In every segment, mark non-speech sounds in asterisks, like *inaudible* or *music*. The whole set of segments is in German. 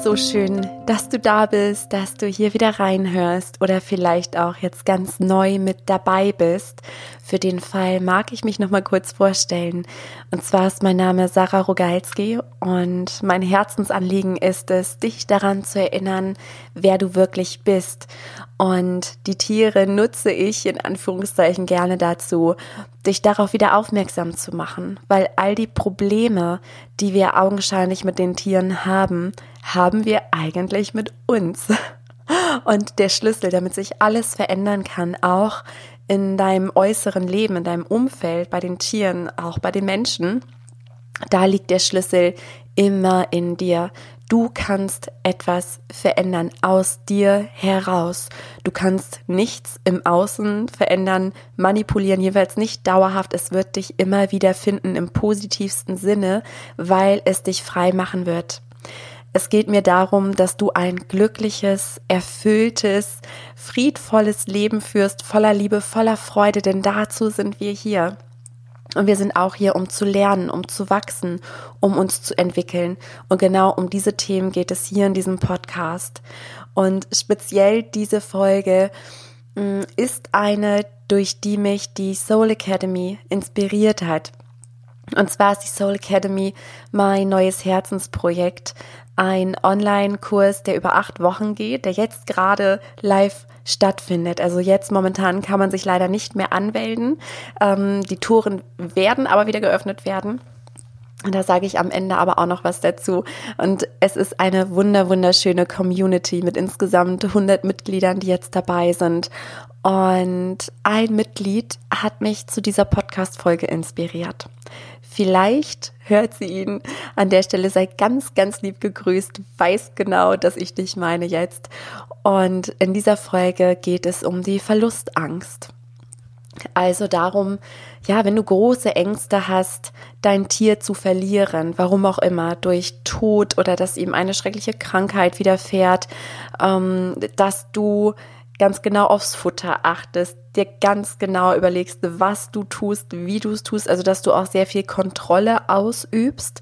So schön, dass du da bist, dass du hier wieder reinhörst oder vielleicht auch jetzt ganz neu mit dabei bist. Für den Fall mag ich mich noch mal kurz vorstellen. Und zwar ist mein Name Sarah Rogalski und mein Herzensanliegen ist es, dich daran zu erinnern, wer du wirklich bist. Und die Tiere nutze ich in Anführungszeichen gerne dazu, dich darauf wieder aufmerksam zu machen, weil all die Probleme, die wir augenscheinlich mit den Tieren haben, haben wir eigentlich mit uns. Und der Schlüssel, damit sich alles verändern kann, auch in deinem äußeren Leben, in deinem Umfeld, bei den Tieren, auch bei den Menschen, da liegt der Schlüssel immer in dir. Du kannst etwas verändern aus dir heraus. Du kannst nichts im Außen verändern, manipulieren, jeweils nicht dauerhaft. Es wird dich immer wieder finden im positivsten Sinne, weil es dich frei machen wird. Es geht mir darum, dass du ein glückliches, erfülltes, friedvolles Leben führst, voller Liebe, voller Freude, denn dazu sind wir hier. Und wir sind auch hier, um zu lernen, um zu wachsen, um uns zu entwickeln. Und genau um diese Themen geht es hier in diesem Podcast. Und speziell diese Folge mm, ist eine, durch die mich die Soul Academy inspiriert hat. Und zwar ist die Soul Academy mein neues Herzensprojekt, ein Online-Kurs, der über acht Wochen geht, der jetzt gerade live stattfindet. Also jetzt momentan kann man sich leider nicht mehr anmelden. Ähm, die Touren werden aber wieder geöffnet werden. Und da sage ich am Ende aber auch noch was dazu. Und es ist eine wunder, wunderschöne Community mit insgesamt 100 Mitgliedern, die jetzt dabei sind. Und ein Mitglied hat mich zu dieser Podcast-Folge inspiriert. Vielleicht hört sie ihn. An der Stelle sei ganz, ganz lieb gegrüßt. Weiß genau, dass ich dich meine jetzt. Und in dieser Folge geht es um die Verlustangst. Also darum, ja, wenn du große Ängste hast, dein Tier zu verlieren, warum auch immer, durch Tod oder dass ihm eine schreckliche Krankheit widerfährt, ähm, dass du ganz genau aufs Futter achtest, dir ganz genau überlegst, was du tust, wie du es tust, also dass du auch sehr viel Kontrolle ausübst,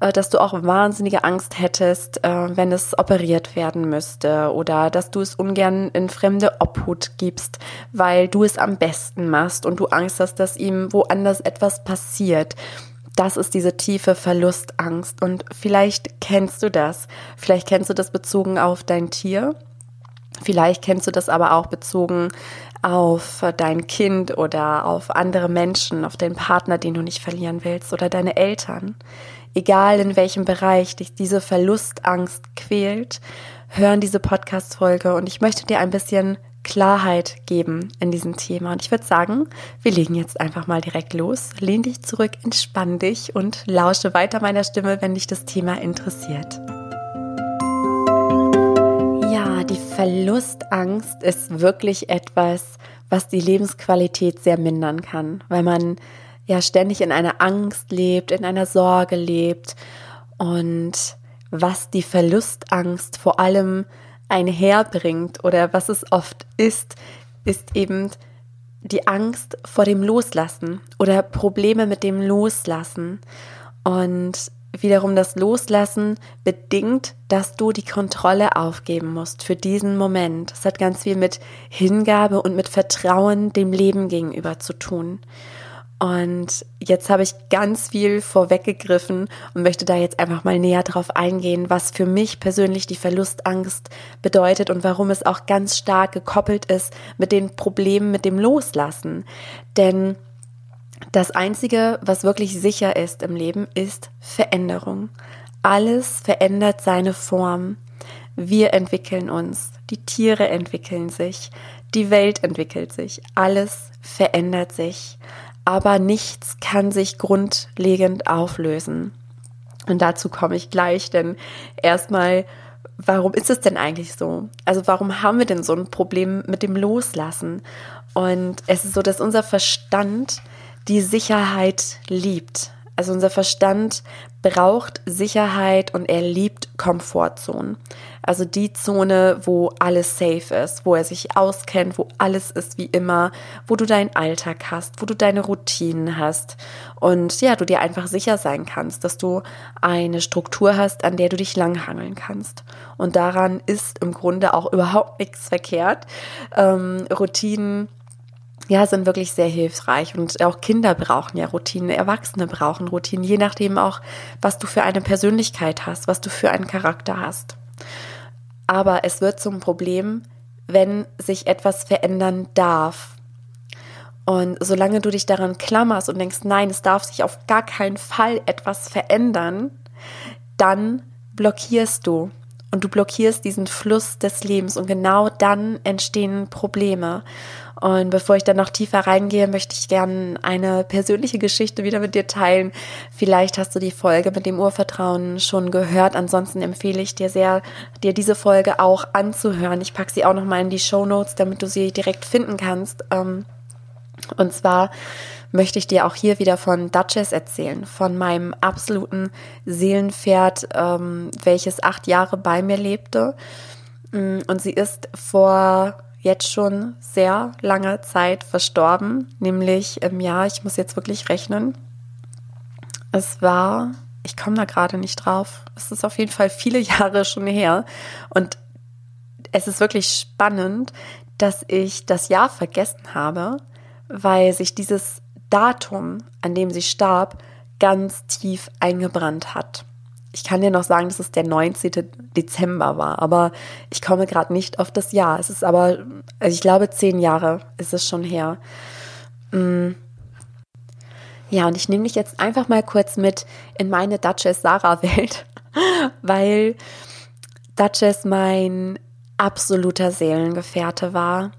äh, dass du auch wahnsinnige Angst hättest, äh, wenn es operiert werden müsste oder dass du es ungern in fremde Obhut gibst, weil du es am besten machst und du Angst hast, dass ihm woanders etwas passiert. Das ist diese tiefe Verlustangst und vielleicht kennst du das. Vielleicht kennst du das bezogen auf dein Tier Vielleicht kennst du das aber auch bezogen auf dein Kind oder auf andere Menschen, auf den Partner, den du nicht verlieren willst oder deine Eltern. Egal in welchem Bereich dich diese Verlustangst quält, hören diese Podcast-Folge und ich möchte dir ein bisschen Klarheit geben in diesem Thema. Und ich würde sagen, wir legen jetzt einfach mal direkt los. Lehn dich zurück, entspann dich und lausche weiter meiner Stimme, wenn dich das Thema interessiert. Die Verlustangst ist wirklich etwas, was die Lebensqualität sehr mindern kann, weil man ja ständig in einer Angst lebt, in einer Sorge lebt und was die Verlustangst vor allem einherbringt oder was es oft ist, ist eben die Angst vor dem Loslassen oder Probleme mit dem Loslassen. Und wiederum das Loslassen bedingt, dass du die Kontrolle aufgeben musst für diesen Moment. Es hat ganz viel mit Hingabe und mit Vertrauen dem Leben gegenüber zu tun. Und jetzt habe ich ganz viel vorweggegriffen und möchte da jetzt einfach mal näher drauf eingehen, was für mich persönlich die Verlustangst bedeutet und warum es auch ganz stark gekoppelt ist mit den Problemen mit dem Loslassen. Denn das Einzige, was wirklich sicher ist im Leben, ist Veränderung. Alles verändert seine Form. Wir entwickeln uns, die Tiere entwickeln sich, die Welt entwickelt sich, alles verändert sich, aber nichts kann sich grundlegend auflösen. Und dazu komme ich gleich, denn erstmal, warum ist es denn eigentlich so? Also warum haben wir denn so ein Problem mit dem Loslassen? Und es ist so, dass unser Verstand die Sicherheit liebt. Also unser Verstand braucht Sicherheit und er liebt Komfortzonen. Also die Zone, wo alles safe ist, wo er sich auskennt, wo alles ist wie immer, wo du deinen Alltag hast, wo du deine Routinen hast und ja, du dir einfach sicher sein kannst, dass du eine Struktur hast, an der du dich langhangeln kannst. Und daran ist im Grunde auch *laughs* überhaupt nichts verkehrt. Ähm, Routinen ja, sind wirklich sehr hilfreich und auch Kinder brauchen ja Routinen, Erwachsene brauchen Routinen, je nachdem auch, was du für eine Persönlichkeit hast, was du für einen Charakter hast. Aber es wird zum Problem, wenn sich etwas verändern darf. Und solange du dich daran klammerst und denkst, nein, es darf sich auf gar keinen Fall etwas verändern, dann blockierst du und du blockierst diesen Fluss des Lebens und genau dann entstehen Probleme. Und bevor ich dann noch tiefer reingehe, möchte ich gerne eine persönliche Geschichte wieder mit dir teilen. Vielleicht hast du die Folge mit dem Urvertrauen schon gehört. Ansonsten empfehle ich dir sehr, dir diese Folge auch anzuhören. Ich packe sie auch noch mal in die Show Notes, damit du sie direkt finden kannst. Ähm, und zwar möchte ich dir auch hier wieder von Duchess erzählen, von meinem absoluten Seelenpferd, ähm, welches acht Jahre bei mir lebte. Mm, und sie ist vor jetzt schon sehr lange Zeit verstorben, nämlich im Jahr, ich muss jetzt wirklich rechnen, es war, ich komme da gerade nicht drauf, es ist auf jeden Fall viele *laughs* Jahre schon her. Und es ist wirklich spannend, dass ich das Jahr vergessen habe, weil sich dieses Datum, an dem sie starb, ganz tief eingebrannt hat. Ich kann dir noch sagen, dass es der 19. Dezember war, aber ich komme gerade nicht auf das Jahr. Es ist aber, also ich glaube, zehn Jahre ist es schon her. Mm. Ja, und ich nehme dich jetzt einfach mal kurz mit in meine Duchess Sarah Welt, *laughs* weil Duchess mein absoluter Seelengefährte war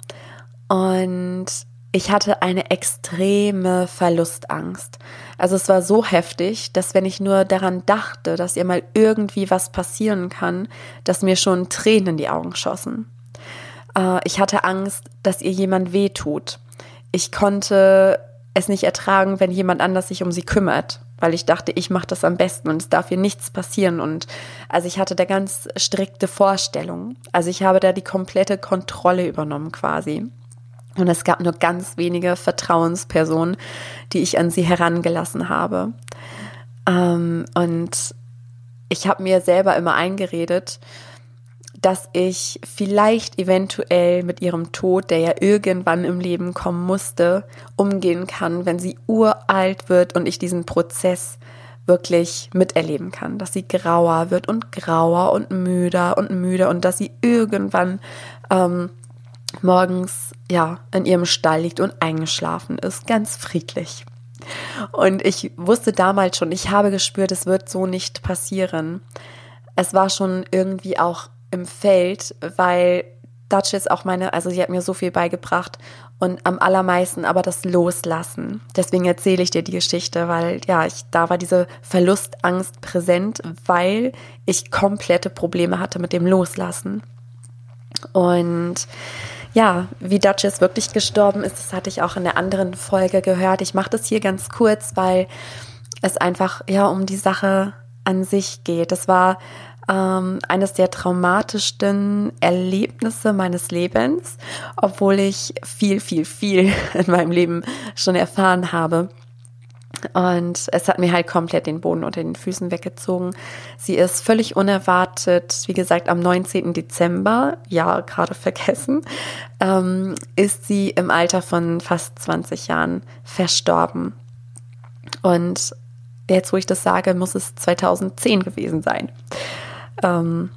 und ich hatte eine extreme Verlustangst. Also es war so heftig, dass wenn ich nur daran dachte, dass ihr mal irgendwie was passieren kann, dass mir schon Tränen in die Augen schossen. Äh, ich hatte Angst, dass ihr jemand wehtut. Ich konnte es nicht ertragen, wenn jemand anders sich um sie kümmert, weil ich dachte, ich mache das am besten und es darf ihr nichts passieren. Und also ich hatte da ganz strikte Vorstellungen. Also ich habe da die komplette Kontrolle übernommen quasi. Und es gab nur ganz wenige Vertrauenspersonen, die ich an sie herangelassen habe. Ähm, und ich habe mir selber immer eingeredet, dass ich vielleicht eventuell mit ihrem Tod, der ja irgendwann im Leben kommen musste, umgehen kann, wenn sie uralt wird und ich diesen Prozess wirklich miterleben kann, dass sie grauer wird und grauer und müder und müder und dass sie irgendwann ähm, morgens ja in ihrem Stall liegt und eingeschlafen ist, ganz friedlich. Und ich wusste damals schon, ich habe gespürt, es wird so nicht passieren. Es war schon irgendwie auch im Feld, weil Duchess auch meine, also sie hat mir so viel beigebracht und am allermeisten aber das Loslassen. Deswegen erzähle ich dir die Geschichte, weil ja, ich, da war diese Verlustangst präsent, weil ich komplette Probleme hatte mit dem Loslassen. Und ja, wie Duchess wirklich gestorben ist, das hatte ich auch in der anderen Folge gehört. Ich mache das hier ganz kurz, weil es einfach ja um die Sache an sich geht. Das war ähm, eines der traumatischsten Erlebnisse meines Lebens, obwohl ich viel, viel, viel *laughs* in meinem Leben schon erfahren habe. Und es hat mir halt komplett den Boden unter den Füßen weggezogen. Sie ist völlig unerwartet, wie gesagt, am 19. Dezember, ja, gerade *laughs* vergessen, ähm, ist sie im Alter von fast 20 Jahren verstorben. Und jetzt, wo ich das sage, muss es 2010 gewesen sein. Ähm,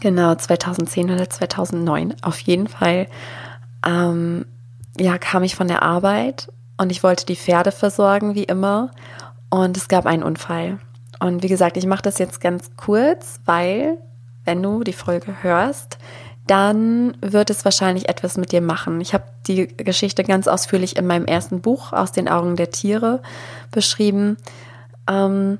genau, 2010 oder 2009. Auf jeden Fall, ähm, ja, kam ich von der Arbeit und ich wollte die Pferde versorgen, wie immer. Und es gab einen Unfall. Und wie gesagt, ich mache das jetzt ganz kurz, weil, wenn du die Folge hörst, dann wird es wahrscheinlich etwas mit dir machen. Ich habe die Geschichte ganz ausführlich in meinem ersten Buch aus den Augen der Tiere beschrieben. Ähm,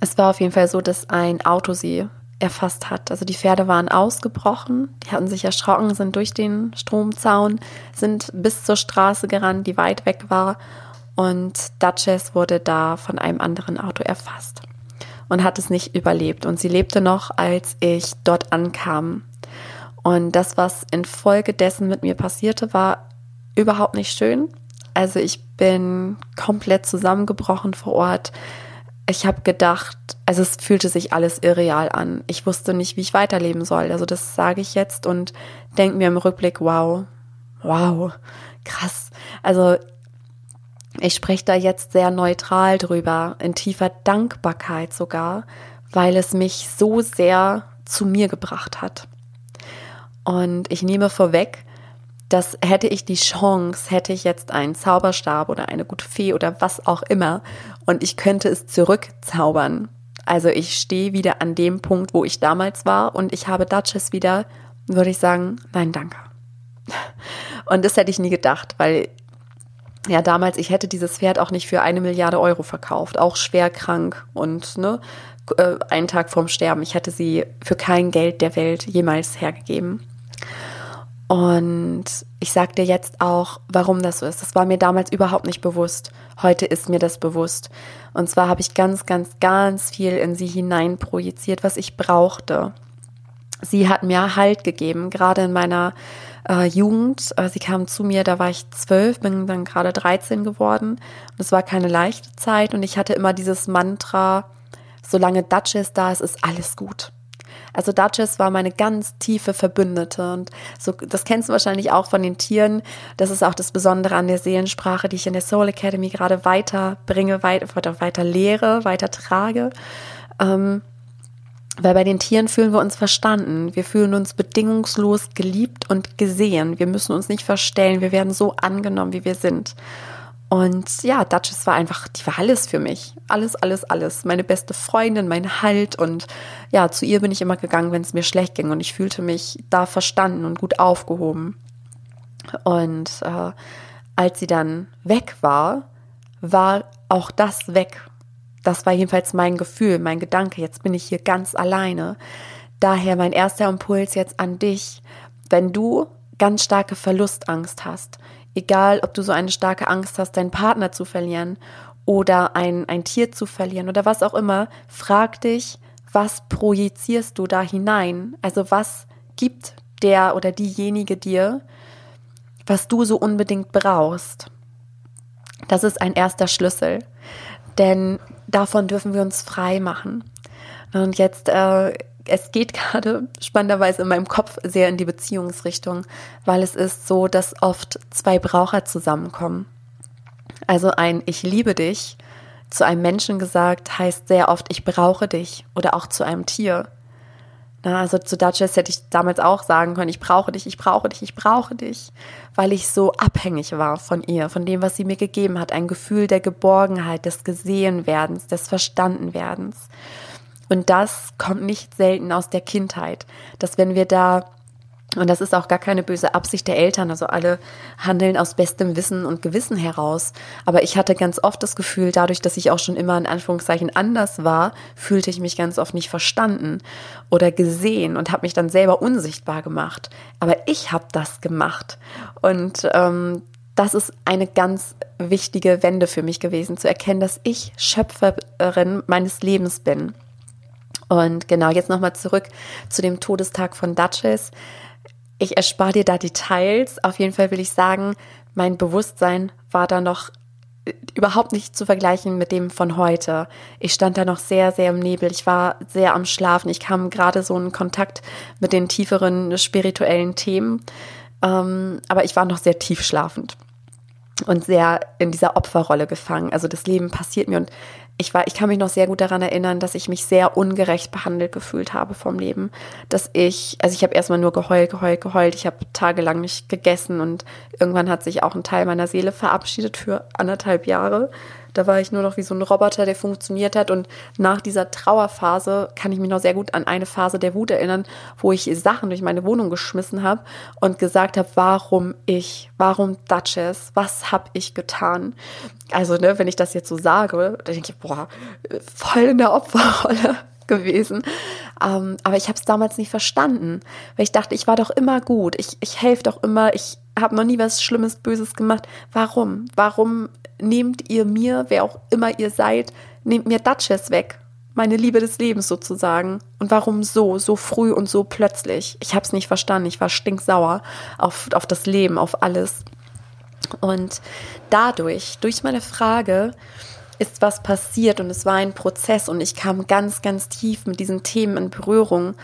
es war auf jeden Fall so, dass ein Auto sie erfasst hat. Also die Pferde waren ausgebrochen, die hatten sich erschrocken, sind durch den Stromzaun, sind bis zur Straße gerannt, die weit weg war und Duchess wurde da von einem anderen Auto erfasst und hat es nicht überlebt. Und sie lebte noch, als ich dort ankam. Und das, was infolgedessen mit mir passierte, war überhaupt nicht schön. Also ich bin komplett zusammengebrochen vor Ort. Ich habe gedacht, also es fühlte sich alles irreal an. Ich wusste nicht, wie ich weiterleben soll. Also das sage ich jetzt und denke mir im Rückblick, wow, wow, krass. Also ich spreche da jetzt sehr neutral drüber, in tiefer Dankbarkeit sogar, weil es mich so sehr zu mir gebracht hat. Und ich nehme vorweg, dass hätte ich die Chance, hätte ich jetzt einen Zauberstab oder eine gute Fee oder was auch immer und ich könnte es zurückzaubern. Also ich stehe wieder an dem Punkt, wo ich damals war und ich habe Duchess wieder, würde ich sagen, nein, danke. Und das hätte ich nie gedacht, weil ja damals, ich hätte dieses Pferd auch nicht für eine Milliarde Euro verkauft, auch schwer krank und ne, äh, einen Tag vorm Sterben. Ich hätte sie für kein Geld der Welt jemals hergegeben. Und ich sage dir jetzt auch, warum das so ist. Das war mir damals überhaupt nicht bewusst. Heute ist mir das bewusst. Und zwar habe ich ganz, ganz, ganz viel in sie hinein projiziert, was ich brauchte. Sie hat mir Halt gegeben, gerade in meiner äh, Jugend. Äh, sie kam zu mir, da war ich zwölf, bin dann gerade 13 geworden. Und es war keine leichte Zeit und ich hatte immer dieses Mantra, solange Duchess da ist, ist alles gut. Also Duchess war meine ganz tiefe Verbündete und so, das kennst du wahrscheinlich auch von den Tieren. Das ist auch das Besondere an der Seelensprache, die ich in der Soul Academy gerade weiterbringe, weiter, weiter lehre, weiter trage. Ähm, weil bei den Tieren fühlen wir uns verstanden. Wir fühlen uns bedingungslos geliebt und gesehen. Wir müssen uns nicht verstellen. Wir werden so angenommen, wie wir sind. Und ja, Duchess war einfach, die war alles für mich. Alles, alles, alles. Meine beste Freundin, mein Halt. Und ja, zu ihr bin ich immer gegangen, wenn es mir schlecht ging. Und ich fühlte mich da verstanden und gut aufgehoben. Und äh, als sie dann weg war, war auch das weg. Das war jedenfalls mein Gefühl, mein Gedanke. Jetzt bin ich hier ganz alleine. Daher mein erster Impuls jetzt an dich. Wenn du ganz starke Verlustangst hast, Egal, ob du so eine starke Angst hast, deinen Partner zu verlieren oder ein, ein Tier zu verlieren oder was auch immer, frag dich, was projizierst du da hinein? Also was gibt der oder diejenige dir, was du so unbedingt brauchst? Das ist ein erster Schlüssel, denn davon dürfen wir uns frei machen. Und jetzt äh, es geht gerade spannenderweise in meinem Kopf sehr in die Beziehungsrichtung, weil es ist so, dass oft zwei Braucher zusammenkommen. Also ein Ich liebe dich zu einem Menschen gesagt heißt sehr oft Ich brauche dich oder auch zu einem Tier. Na, also zu Duchess hätte ich damals auch sagen können, ich brauche dich, ich brauche dich, ich brauche dich, weil ich so abhängig war von ihr, von dem, was sie mir gegeben hat, ein Gefühl der Geborgenheit, des Gesehenwerdens, des Verstandenwerdens. Und das kommt nicht selten aus der Kindheit, dass wenn wir da und das ist auch gar keine böse Absicht der Eltern. Also alle handeln aus bestem Wissen und Gewissen heraus. Aber ich hatte ganz oft das Gefühl, dadurch, dass ich auch schon immer in Anführungszeichen anders war, fühlte ich mich ganz oft nicht verstanden oder gesehen und habe mich dann selber unsichtbar gemacht. Aber ich habe das gemacht. Und ähm, das ist eine ganz wichtige Wende für mich gewesen, zu erkennen, dass ich Schöpferin meines Lebens bin. Und genau, jetzt nochmal zurück zu dem Todestag von Duchess. Ich erspare dir da Details. Auf jeden Fall will ich sagen, mein Bewusstsein war da noch äh, überhaupt nicht zu vergleichen mit dem von heute. Ich stand da noch sehr, sehr im Nebel. Ich war sehr am Schlafen. Ich kam gerade so in Kontakt mit den tieferen spirituellen Themen. Ähm, aber ich war noch sehr tief schlafend und sehr in dieser Opferrolle gefangen. Also das Leben passiert mir und ich war, ich kann mich noch sehr gut daran erinnern, dass ich mich sehr ungerecht behandelt gefühlt habe vom Leben. Dass ich, also ich habe erstmal nur geheult, geheult, geheult. Ich habe tagelang nicht gegessen und irgendwann hat sich auch ein Teil meiner Seele verabschiedet für anderthalb Jahre. Da war ich nur noch wie so ein Roboter, der funktioniert hat. Und nach dieser Trauerphase kann ich mich noch sehr gut an eine Phase der Wut erinnern, wo ich Sachen durch meine Wohnung geschmissen habe und gesagt habe, warum ich, warum Duchess, was habe ich getan? Also, ne, wenn ich das jetzt so sage, dann denke ich, boah, voll in der Opferrolle *laughs* gewesen. Ähm, aber ich habe es damals nicht verstanden, weil ich dachte, ich war doch immer gut, ich, ich helfe doch immer, ich habe noch nie was Schlimmes, Böses gemacht. Warum? Warum nehmt ihr mir, wer auch immer ihr seid, nehmt mir Duchess weg. Meine Liebe des Lebens sozusagen. Und warum so, so früh und so plötzlich? Ich habe es nicht verstanden. Ich war stinksauer auf, auf das Leben, auf alles. Und dadurch, durch meine Frage, ist was passiert und es war ein Prozess und ich kam ganz, ganz tief mit diesen Themen in Berührung,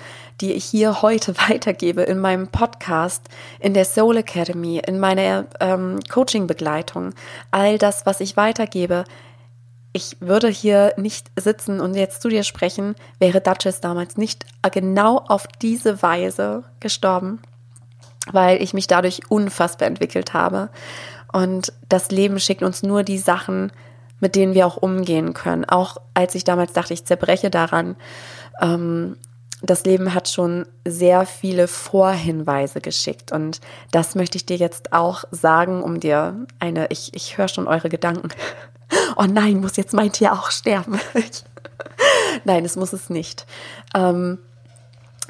die ich hier heute *laughs* weitergebe in meinem Podcast, in der Soul Academy, in meiner ähm, Coaching-Begleitung. All das, was ich weitergebe, ich würde hier nicht sitzen und jetzt zu dir sprechen, wäre Duchess damals nicht genau auf diese Weise gestorben, weil ich mich dadurch unfassbar entwickelt habe. Und das Leben schickt uns nur die Sachen, mit denen wir auch umgehen können. Auch als ich damals dachte, ich zerbreche daran. Ähm, das Leben hat schon sehr viele Vorhinweise geschickt und das möchte ich dir jetzt auch sagen, um dir eine, ich, ich höre schon eure Gedanken. *laughs* Oh nein, muss jetzt mein Tier auch sterben? *laughs* nein, es muss es nicht. Ähm,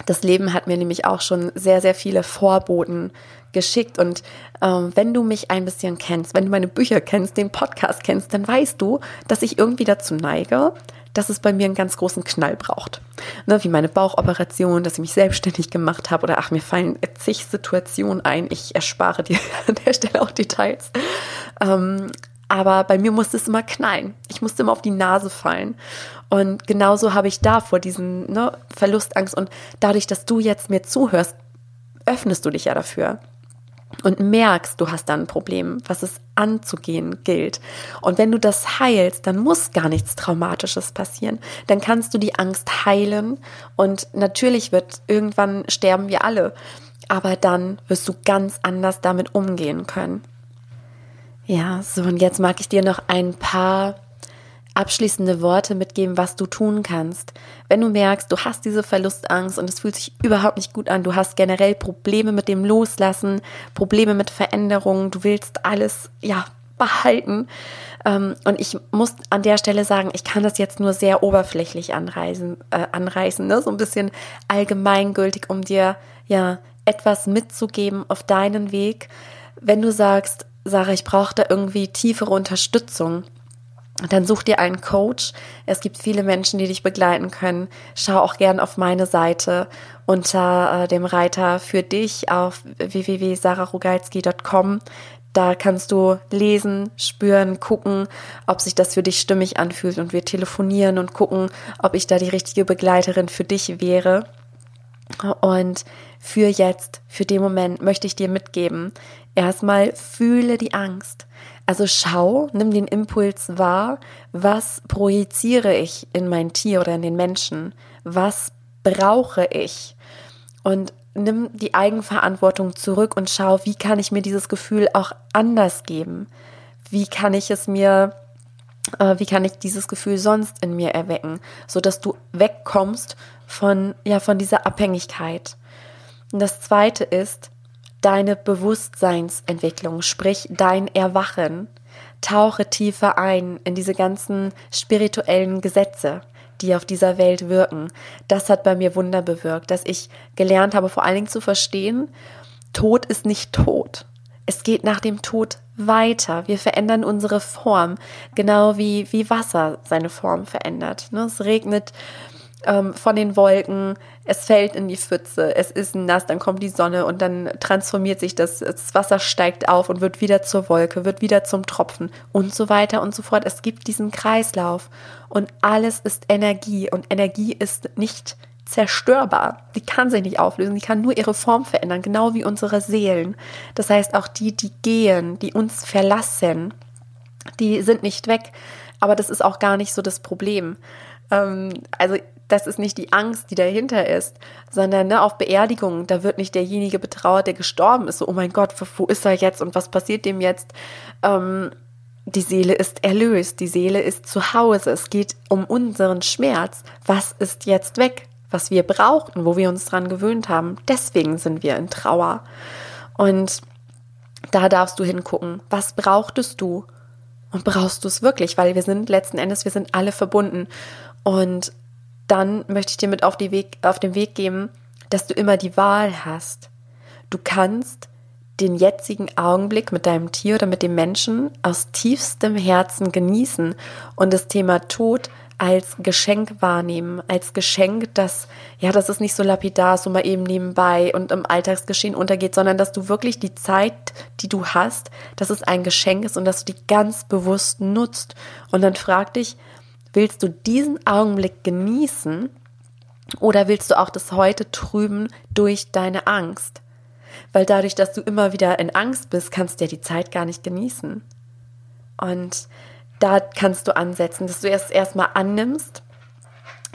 das Leben hat mir nämlich auch schon sehr, sehr viele Vorboten geschickt. Und ähm, wenn du mich ein bisschen kennst, wenn du meine Bücher kennst, den Podcast kennst, dann weißt du, dass ich irgendwie dazu neige, dass es bei mir einen ganz großen Knall braucht. Ne, wie meine Bauchoperation, dass ich mich selbstständig gemacht habe oder ach, mir fallen zig Situationen ein. Ich erspare dir *laughs* an der Stelle auch Details. Ähm, aber bei mir musste es immer knallen. Ich musste immer auf die Nase fallen. Und genauso habe ich da vor diesen ne, Verlustangst. Und dadurch, dass du jetzt mir zuhörst, öffnest du dich ja dafür und merkst, du hast da ein Problem, was es anzugehen gilt. Und wenn du das heilst, dann muss gar nichts Traumatisches passieren. Dann kannst du die Angst heilen und natürlich wird irgendwann sterben wir alle. Aber dann wirst du ganz anders damit umgehen können. Ja, so und jetzt mag ich dir noch ein paar abschließende Worte mitgeben, was du tun kannst. Wenn du merkst, du hast diese Verlustangst und es fühlt sich überhaupt nicht gut an, du hast generell Probleme mit dem Loslassen, Probleme mit Veränderungen, du willst alles, ja, behalten. Ähm, und ich muss an der Stelle sagen, ich kann das jetzt nur sehr oberflächlich anreißen, äh, anreißen, ne? so ein bisschen allgemeingültig, um dir ja etwas mitzugeben auf deinen Weg. Wenn du sagst, Sarah, ich brauche da irgendwie tiefere Unterstützung, dann such dir einen Coach. Es gibt viele Menschen, die dich begleiten können. Schau auch gern auf meine Seite unter äh, dem Reiter für dich auf www.sararugalski.com. Da kannst du lesen, spüren, gucken, ob sich das für dich stimmig anfühlt und wir telefonieren und gucken, ob ich da die richtige Begleiterin für dich wäre. Und für jetzt, für den Moment möchte ich dir mitgeben, erstmal fühle die Angst. Also schau, nimm den Impuls wahr, was projiziere ich in mein Tier oder in den Menschen? Was brauche ich? Und nimm die Eigenverantwortung zurück und schau, wie kann ich mir dieses Gefühl auch anders geben? Wie kann ich es mir äh, wie kann ich dieses Gefühl sonst in mir erwecken, so dass du wegkommst von ja von dieser Abhängigkeit. Und das zweite ist, deine Bewusstseinsentwicklung, sprich dein Erwachen. Tauche tiefer ein in diese ganzen spirituellen Gesetze, die auf dieser Welt wirken. Das hat bei mir Wunder bewirkt, dass ich gelernt habe, vor allen Dingen zu verstehen, Tod ist nicht tot. Es geht nach dem Tod weiter. Wir verändern unsere Form, genau wie, wie Wasser seine Form verändert. Ne, es regnet ähm, von den Wolken, es fällt in die Pfütze, es ist nass, dann kommt die Sonne und dann transformiert sich das, das Wasser steigt auf und wird wieder zur Wolke, wird wieder zum Tropfen und so weiter und so fort. Es gibt diesen Kreislauf und alles ist Energie und Energie ist nicht zerstörbar. Die kann sich nicht auflösen, die kann nur ihre Form verändern, genau wie unsere Seelen. Das heißt, auch die, die gehen, die uns verlassen, die sind nicht weg. Aber das ist auch gar nicht so das Problem. Ähm, also das ist nicht die Angst, die dahinter ist, sondern ne, auf Beerdigungen, da wird nicht derjenige betrauert, der gestorben ist. So, oh mein Gott, wo ist er jetzt und was passiert dem jetzt? Ähm, die Seele ist erlöst, die Seele ist zu Hause. Es geht um unseren Schmerz. Was ist jetzt weg? Was wir brauchten, wo wir uns dran gewöhnt haben. Deswegen sind wir in Trauer. Und da darfst du hingucken. Was brauchtest du? Und brauchst du es wirklich? Weil wir sind letzten Endes, wir sind alle verbunden. Und dann möchte ich dir mit auf, die Weg, auf den Weg geben, dass du immer die Wahl hast. Du kannst den jetzigen Augenblick mit deinem Tier oder mit dem Menschen aus tiefstem Herzen genießen und das Thema Tod als Geschenk wahrnehmen, als Geschenk, dass, ja, das ist nicht so lapidar, so mal eben nebenbei und im Alltagsgeschehen untergeht, sondern dass du wirklich die Zeit, die du hast, dass es ein Geschenk ist und dass du die ganz bewusst nutzt. Und dann frag dich, willst du diesen Augenblick genießen oder willst du auch das heute trüben durch deine Angst? Weil dadurch, dass du immer wieder in Angst bist, kannst du ja die Zeit gar nicht genießen. Und da kannst du ansetzen, dass du erst erstmal annimmst,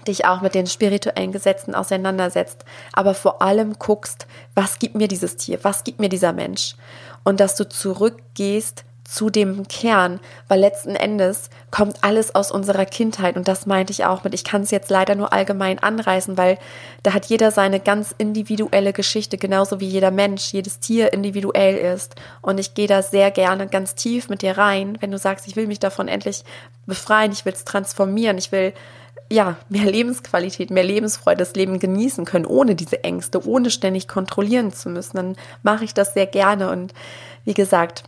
dich auch mit den spirituellen Gesetzen auseinandersetzt, aber vor allem guckst, was gibt mir dieses Tier, was gibt mir dieser Mensch und dass du zurückgehst zu dem Kern, weil letzten Endes kommt alles aus unserer Kindheit und das meinte ich auch mit, ich kann es jetzt leider nur allgemein anreißen, weil da hat jeder seine ganz individuelle Geschichte, genauso wie jeder Mensch, jedes Tier individuell ist. Und ich gehe da sehr gerne ganz tief mit dir rein, wenn du sagst, ich will mich davon endlich befreien, ich will es transformieren, ich will ja, mehr Lebensqualität, mehr Lebensfreude, das Leben genießen können, ohne diese Ängste, ohne ständig kontrollieren zu müssen, dann mache ich das sehr gerne. Und wie gesagt,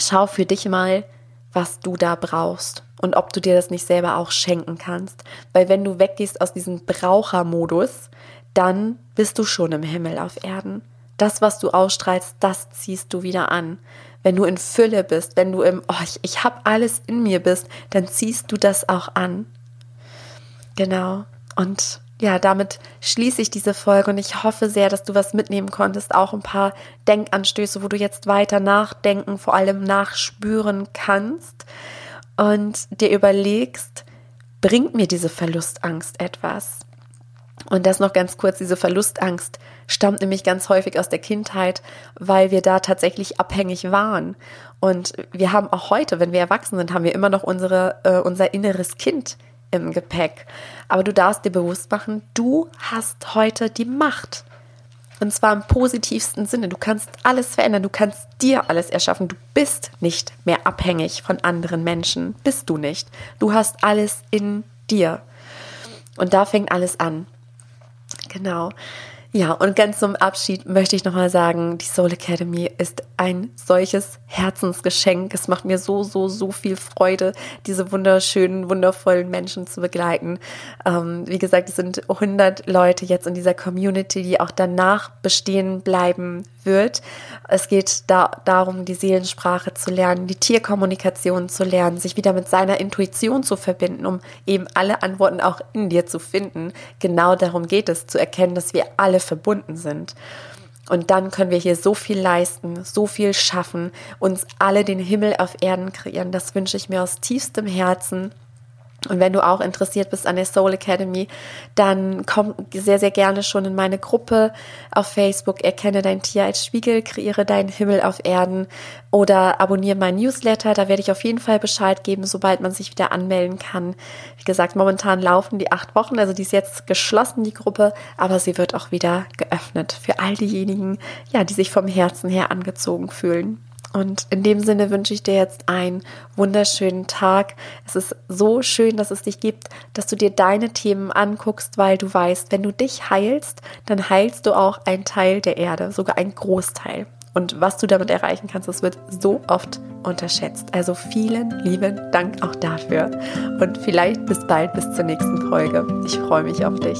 schau für dich mal, was du da brauchst und ob du dir das nicht selber auch schenken kannst. Weil wenn du weggehst aus diesem Brauchermodus, dann bist du schon im Himmel auf Erden. Das, was du ausstrahlst, das ziehst du wieder an. Wenn du in Fülle bist, wenn du im, oh, ich, ich habe alles in mir bist, dann ziehst du das auch an. Genau. Und ja, damit schließe ich diese Folge und ich hoffe sehr, dass du was mitnehmen konntest, auch ein paar Denkanstöße, wo du jetzt weiter nachdenken, vor allem nachspüren kannst und dir überlegst, bringt mir diese Verlustangst etwas? Und das noch ganz kurz, diese Verlustangst stammt nämlich ganz häufig aus der Kindheit, weil wir da tatsächlich abhängig waren. Und wir haben auch heute, wenn wir erwachsen sind, haben wir immer noch unsere, äh, unser inneres Kind im Gepäck. Aber du darfst dir bewusst machen, du hast heute die Macht. Und zwar im positivsten Sinne. Du kannst alles verändern, du kannst dir alles erschaffen. Du bist nicht mehr abhängig von anderen Menschen. Bist du nicht. Du hast alles in dir. Und da fängt alles an. Genau. Ja, und ganz zum Abschied möchte ich nochmal sagen, die Soul Academy ist ein solches Herzensgeschenk. Es macht mir so, so, so viel Freude, diese wunderschönen, wundervollen Menschen zu begleiten. Ähm, wie gesagt, es sind 100 Leute jetzt in dieser Community, die auch danach bestehen bleiben wird. Es geht da darum, die Seelensprache zu lernen, die Tierkommunikation zu lernen, sich wieder mit seiner Intuition zu verbinden, um eben alle Antworten auch in dir zu finden. Genau darum geht es, zu erkennen, dass wir alle verbunden sind. Und dann können wir hier so viel leisten, so viel schaffen, uns alle den Himmel auf Erden kreieren. Das wünsche ich mir aus tiefstem Herzen. Und wenn du auch interessiert bist an der Soul Academy, dann komm sehr, sehr gerne schon in meine Gruppe auf Facebook. Erkenne dein Tier als Spiegel, kreiere deinen Himmel auf Erden oder abonniere mein Newsletter. Da werde ich auf jeden Fall Bescheid geben, sobald man sich wieder anmelden kann. Wie gesagt, momentan laufen die acht Wochen, also die ist jetzt geschlossen, die Gruppe, aber sie wird auch wieder geöffnet für all diejenigen, ja, die sich vom Herzen her angezogen fühlen. Und in dem Sinne wünsche ich dir jetzt einen wunderschönen Tag. Es ist so schön, dass es dich gibt, dass du dir deine Themen anguckst, weil du weißt, wenn du dich heilst, dann heilst du auch einen Teil der Erde, sogar einen Großteil. Und was du damit erreichen kannst, das wird so oft unterschätzt. Also vielen lieben Dank auch dafür. Und vielleicht bis bald, bis zur nächsten Folge. Ich freue mich auf dich.